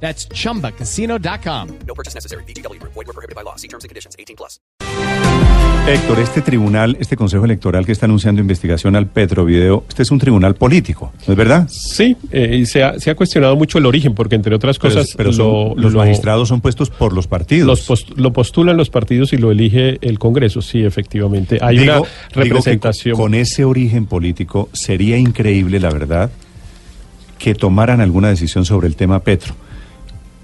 That's chumbacasino.com. No purchase necessary. BGW. Void were prohibited by law. See terms and conditions. 18 plus. Héctor, este tribunal, este Consejo Electoral que está anunciando investigación al Petrovideo, este es un tribunal político, ¿no es verdad? Sí, eh, y se ha, se ha cuestionado mucho el origen, porque entre otras cosas... pero lo- los lo- magistrados son puestos por los partidos. los post- lo postulan los partidos y lo elige el Congreso, sí, efectivamente. Hay Digo- una digo que representación... con ese origen político sería increíble, la verdad, que tomaran alguna decisión sobre el tema Petro.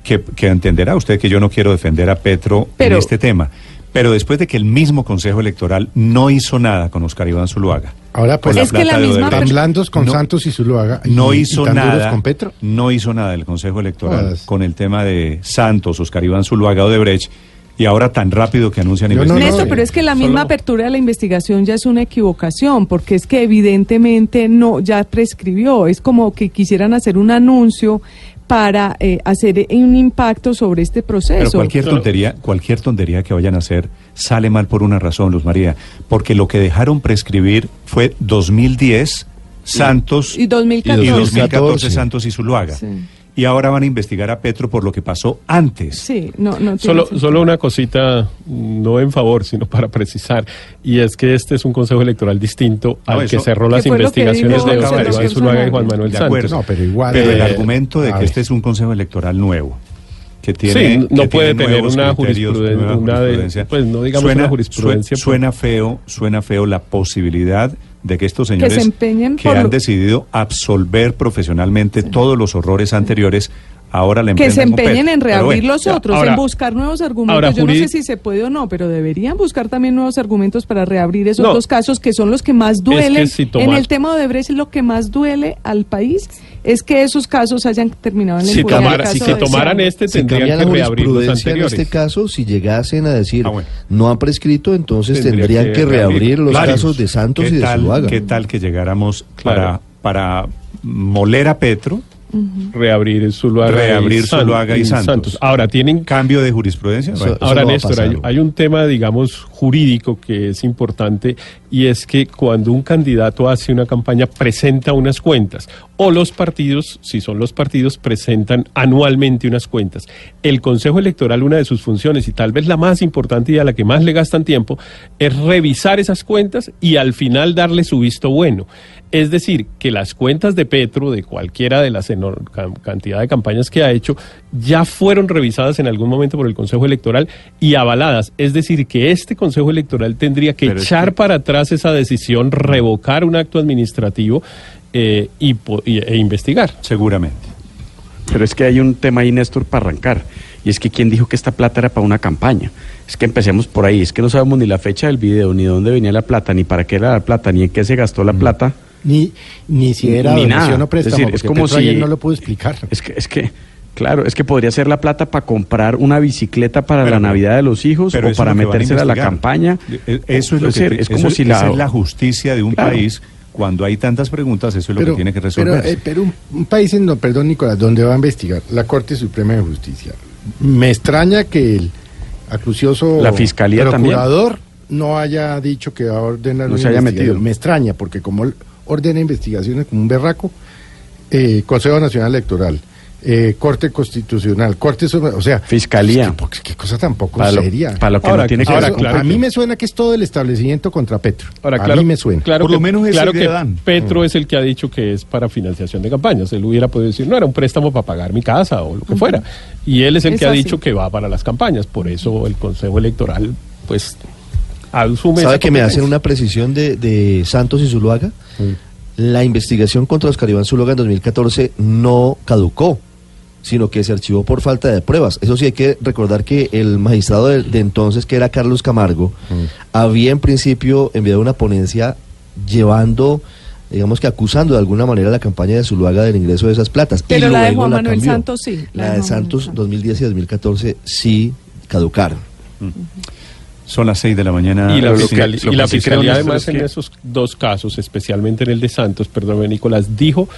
Que, que entenderá usted que yo no quiero defender a Petro Pero- en este tema. Pero después de que el mismo Consejo Electoral no hizo nada con Oscar Iván Zuluaga. Ahora, pues, por la Es que la plata de misma Odebrecht, tan blandos con no- Santos y Zuluaga. y- no y hizo tan duros nada con Petro. no hizo nada el Consejo Electoral Jodas. con el tema de Santos, Oscar Iván Zuluaga Odebrecht y ahora tan rápido que anuncian Yo no- investigación. No, pero es que la solo- misma apertura de la investigación ya es una equivocación, porque es que evidentemente no, ya prescribió. Es como que quisieran hacer un anuncio para eh, hacer un impacto sobre este proceso. Pero cualquier tontería, cualquier tontería que vayan a hacer sale mal por una razón, Luz María, porque lo que dejaron prescribir fue 2010 Santos Y 2014. y 2014 2014. Santos y Zuluaga. Sí. Y ahora van a investigar a Petro por lo que pasó antes. Sí, no, no tiene Solo, sentido. solo una cosita, no en favor, sino para precisar, y es que este es un consejo electoral distinto No, al que cerró las investigaciones de Oscar Iván Zuluaga y Juan Manuel De Santos. acuerdo. No, pero igual, Pero el argumento de que ver. este es un consejo electoral nuevo. Que tiene, Sí, no que puede tiene tener nuevos una criterios, jurispruden- nueva una de- jurisprudencia. pues, no digamos una jurisprudencia, sue- Suena feo, suena feo la posibilidad de que estos se señores que han lo- decidido absolver profesionalmente todos los horrores anteriores, ahora le que se empeñen en reabrir bueno, los otros, ahora- en buscar nuevos argumentos. ahora, Yo no sé si se puede o no, pero deberían buscar también nuevos argumentos para reabrir esos No. dos casos que son los que más duelen. si En el tema de Odebrecht, lo que más duele al país es que esos casos hayan terminado en la Si, impunidad. tomara- El si se de tomaran Santos. este, Si tendrían que la reabrir los jurisprudencia en anteriores. este caso, si llegasen a decir Ah, bueno. no han prescrito, entonces Tendría tendrían que que, reabrir los casos de Santos ¿Qué y de tal- Zuluaga. ¿Qué tal que llegáramos Claro. para, para moler a Petro, reabrir Zuluaga Reabrir y, Zuluaga y Santos. Ahora tienen cambio de jurisprudencia? Eso- eso Ahora, no a Néstor, hay, hay un tema, digamos, jurídico que es importante y es que cuando un candidato hace una campaña presenta unas cuentas o los partidos, si son los partidos, presentan anualmente unas cuentas. El Consejo Electoral, una de sus funciones y tal vez la más importante y a la que más le gastan tiempo, es revisar esas cuentas y al final darle su visto bueno. Es decir, que las cuentas de Petro, de cualquiera de las cantidad de campañas que ha hecho, ya fueron revisadas en algún momento por el Consejo Electoral y avaladas. Es decir, que este Consejo Electoral tendría que Pero es echar que- para atrás esa decisión, revocar un acto administrativo eh, y- e investigar. seguramente. Pero es que hay un tema ahí, Néstor, para arrancar. Y es que quién dijo que esta plata era para una campaña. Es que empecemos por ahí. Es que no sabemos ni la fecha del video, ni dónde venía la plata, ni para qué era la plata, ni en qué se gastó la plata. Ni, ni si era Ni donación nada. o préstamo, Es decir, es como ayer si- no lo pudo explicar. Es que, es que, claro, es que podría ser la plata para comprar una bicicleta para Pero- la Navidad de los hijos Pero o para metérsela a la campaña. Eh, Eso es lo Es que decir, es eso- como si esa la- es la justicia de un Claro. país. Cuando hay tantas preguntas, eso es lo que tiene que resolver. Pero, eh, pero un, un país, en, do- perdón Nicolás, donde va a investigar la Corte Suprema de Justicia. Me extraña que el acucioso La Fiscalía también. procurador no haya dicho que va a ordenar No se haya metido. Me extraña, porque como ordena investigaciones como un berraco, eh, Consejo Nacional Electoral, eh, Corte Constitucional, Corte Suprema, o sea... Fiscalía. Qué, qué cosa tan poco Para lo, seria. para lo que Ahora, no tiene que ahora, claro a mí me suena que es todo el establecimiento contra Petro. Ahora, a claro, mí me suena. Claro Por que, lo menos esa claro que dan. Petro es el que ha dicho que es para financiación de campañas. Él hubiera podido decir, no, era un préstamo para pagar mi casa o lo que fuera. Y él es el Es que ha dicho que va para las campañas. Por eso el Consejo Electoral, pues, asume ¿Sabe que me hacen una precisión de, de Santos y Zuluaga? La investigación contra Oscar Iván Zuluaga en 2014 no caducó, sino que se archivó por falta de pruebas. Eso sí hay que recordar que el magistrado de, de entonces, que era Carlos Camargo, había en principio enviado una ponencia llevando, digamos que acusando de alguna manera la campaña de Zuluaga del ingreso de esas platas. Y Pero la de Juan Manuel cambió. Santos sí, La, de Juan Santos Manuel 2010 y 2014 sí caducaron. Son las 6 de la mañana. Y la, fiscalía, y la además en que- esos dos casos, especialmente en el de Santos, perdón, Nicolás, dijo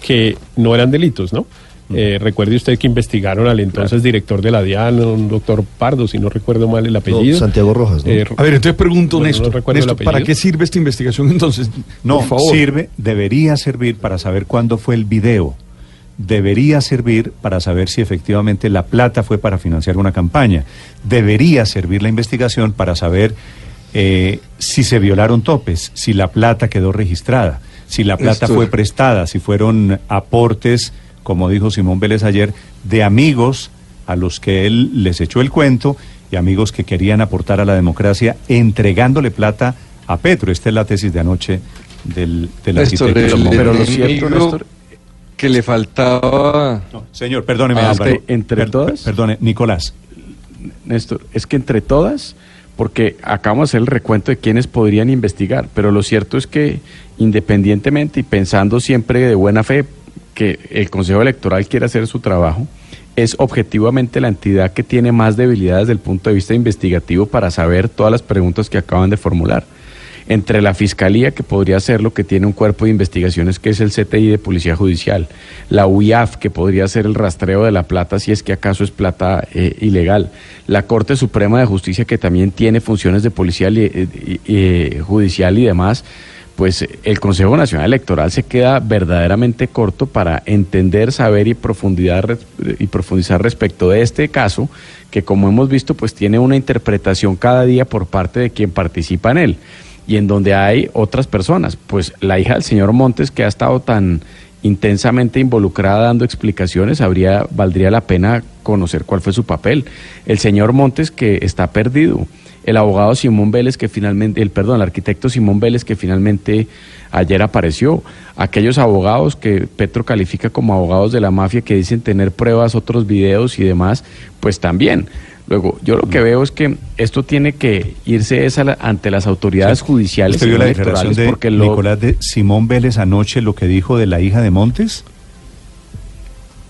que no eran delitos, ¿no? Eh, recuerde usted que investigaron al entonces director de la DIAN, un doctor Pardo, si no recuerdo mal el apellido. Santiago Rojas, ¿no? Eh, A ver, entonces pregunto, no, no Néstor, Néstor, ¿para qué sirve esta investigación entonces? No, Por favor. sirve, debería servir para saber cuándo fue el video. Debería servir para saber si efectivamente la plata fue para financiar una campaña. Debería servir la investigación para saber eh, si se violaron topes, si la plata quedó registrada, si la plata fue prestada, si fueron aportes, como dijo Simón Vélez ayer, de amigos a los que él les echó el cuento y amigos que querían aportar a la democracia entregándole plata a Petro. Esta es la tesis de anoche del, del Néstor, arquitecto el pero lo cierto, Néstor- que le faltaba... No, señor, perdóneme, Ah, Álvaro. entre- entre todas. Perdone, Nicolás. Néstor, es que entre todas, porque acabamos de hacer el recuento de quienes podrían investigar, pero lo cierto es que independientemente y pensando siempre de buena fe que el Consejo Electoral quiere hacer su trabajo, es objetivamente la entidad que tiene más debilidades desde el punto de vista investigativo para saber todas las preguntas que acaban de formular. Entre la Fiscalía, que podría ser lo que tiene un cuerpo de investigaciones, que es el CTI de Policía Judicial, la UIAF, que podría ser el rastreo de la plata, si es que acaso es plata eh, ilegal, la Corte Suprema de Justicia, que también tiene funciones de policía li- eh, eh, judicial y demás, pues el Consejo Nacional Electoral se queda verdaderamente corto para entender, saber y, profundidad, y profundizar respecto de este caso, que como hemos visto, pues tiene una interpretación cada día por parte de quien participa en él y en donde hay otras personas. Pues la hija del señor Montes, que ha estado tan intensamente involucrada dando explicaciones, habría, valdría la pena conocer cuál fue su papel. El señor Montes, que está perdido. El abogado Simón Vélez, que finalmente, el perdón, el arquitecto Simón Vélez, que finalmente ayer apareció. Aquellos abogados que Petro califica como abogados de la mafia, que dicen tener pruebas, otros videos y demás, pues también. Luego, yo lo que veo es que esto tiene que irse es la- ante las autoridades judiciales ¿Usted vio la declaración de porque lo, Nicolás de Simón Vélez anoche, lo que dijo de la hija de Montes?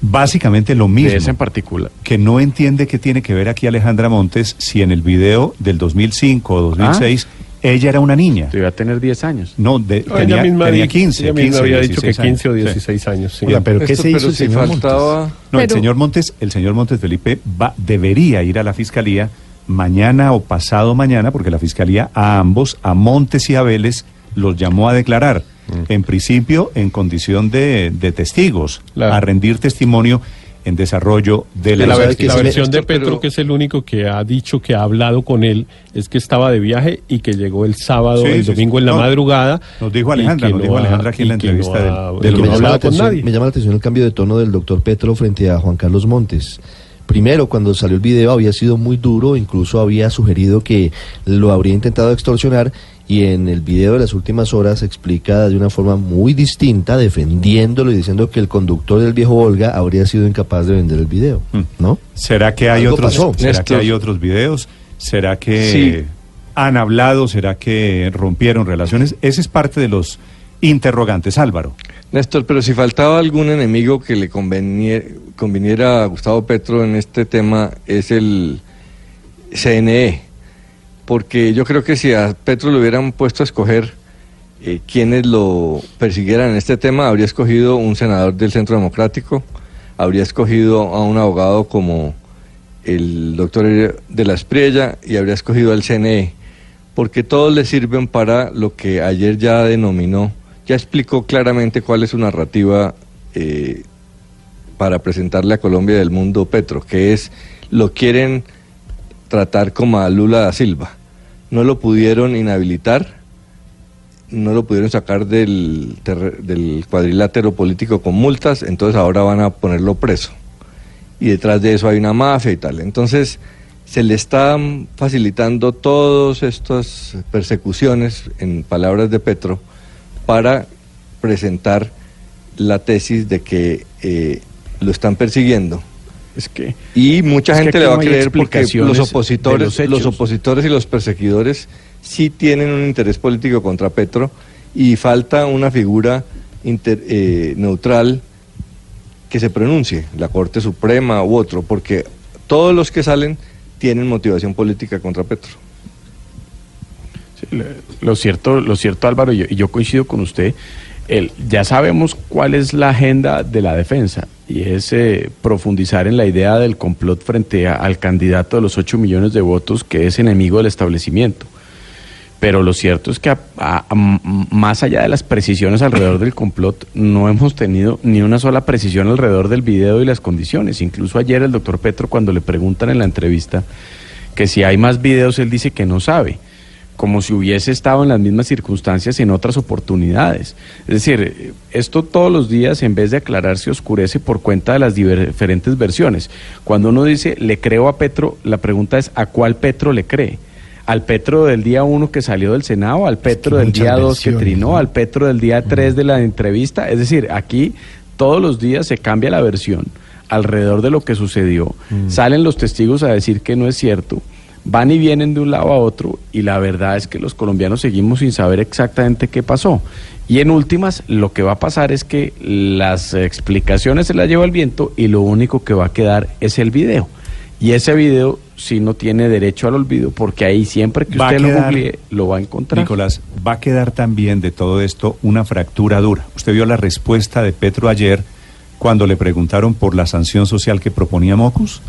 Básicamente lo mismo. de ese en particular. que no entiende qué tiene que ver aquí Alejandra Montes si en el video del 2005 o 2006 ella era una niña. Te iba a tener 10 años. No, de- no, tenía, ella misma, tenía di- 15. ella misma 15, había dicho que 16 15 o años. Sí. 16 años. sí. Oiga, pero ¿qué se hizo el si señor Montes? faltaba... No, el señor Montes, el señor Montes Felipe va, debería ir a la fiscalía mañana o pasado mañana, porque la fiscalía a ambos, a Montes y a Vélez, los llamó a declarar. En principio, en condición de, de testigos, Claro. a rendir testimonio en desarrollo de la, la, sabe ver- que la le- versión de pero- Petro, que es el único que ha dicho que ha hablado con él, es que estaba de viaje y que llegó el sábado, Sí, el sí, domingo sí. en la No, madrugada. nos dijo Alejandra, nos no dijo Alejandra aquí en la entrevista no del- ha- del me llama, la atención, nadie. me llama la atención el cambio de tono del doctor Petro frente a Juan Carlos Montes. Primero, cuando salió el video había sido muy duro, incluso había sugerido que lo habría intentado extorsionar y en el video de las últimas horas explica de una forma muy distinta, defendiéndolo y diciendo que el conductor del viejo Volga habría sido incapaz de vender el video, Mm. ¿no? ¿Será que hay otros pasó. será que hay otros videos? ¿Será que Sí. han hablado? ¿Será que rompieron relaciones? Ese es parte de los interrogantes, Álvaro. Néstor, pero si faltaba algún enemigo que le conveniera, conviniera a Gustavo Petro en este tema es el CNE, porque yo creo que si a Petro le hubieran puesto a escoger eh, quienes lo persiguieran en este tema, habría escogido un senador del Centro Democrático, habría escogido a un abogado como el doctor de la Espriella y habría escogido al CNE, porque todos le sirven para lo que ayer ya denominó, ya explicó claramente cuál es su narrativa eh, para presentarle a Colombia del mundo Petro, que es lo quieren tratar como a Lula da Silva. No lo pudieron inhabilitar, no lo pudieron sacar del, del cuadrilátero político con multas, entonces ahora van a ponerlo preso. Y detrás de eso hay una mafia y tal. Entonces se le están facilitando todas estas persecuciones, en palabras de Petro, para presentar la tesis de que eh, lo están persiguiendo. Es que Y mucha Es gente le va no a creer porque los opositores, los opositores y los perseguidores sí tienen un interés político contra Petro y falta una figura inter- eh, neutral que se pronuncie, la Corte Suprema u otro, porque todos los que salen tienen motivación política contra Petro. Sí, lo cierto, lo cierto Álvaro, y yo, y yo coincido con usted, ya sabemos cuál es la agenda de la defensa y es eh, profundizar en la idea del complot frente a- al candidato de los 8 millones de votos que es enemigo del establecimiento. Pero lo cierto es que a- más allá de las precisiones alrededor del complot, no hemos tenido ni una sola precisión alrededor del video y las condiciones. Incluso ayer el doctor Petro, cuando le preguntan en la entrevista que si hay más videos, él dice que no sabe, como si hubiese estado en las mismas circunstancias en otras oportunidades. Es decir, esto todos los días, en vez de aclarar, se oscurece por cuenta de las diferentes versiones. Cuando uno dice, le creo a Petro, la pregunta es, ¿a cuál Petro le cree? ¿Al Petro del día 1 que salió del Senado? ¿Al Petro del día 2 que trinó? ¿no? ¿Al Petro del día 3 de la entrevista? Es decir, aquí todos los días se cambia la versión alrededor de lo que sucedió. Salen los testigos a decir que no es cierto. Van y vienen de un lado a otro y la verdad es que los colombianos seguimos sin saber exactamente qué pasó. Y en últimas, lo que va a pasar es que las explicaciones se las lleva el viento y lo único que va a quedar es el video. Y ese video sí no tiene derecho al olvido porque ahí siempre que usted lo quedar- googlee lo va a encontrar. Nicolás, va a quedar también de todo esto una fractura dura. Usted vio la respuesta de Petro ayer cuando le preguntaron por la sanción social que proponía Mocus.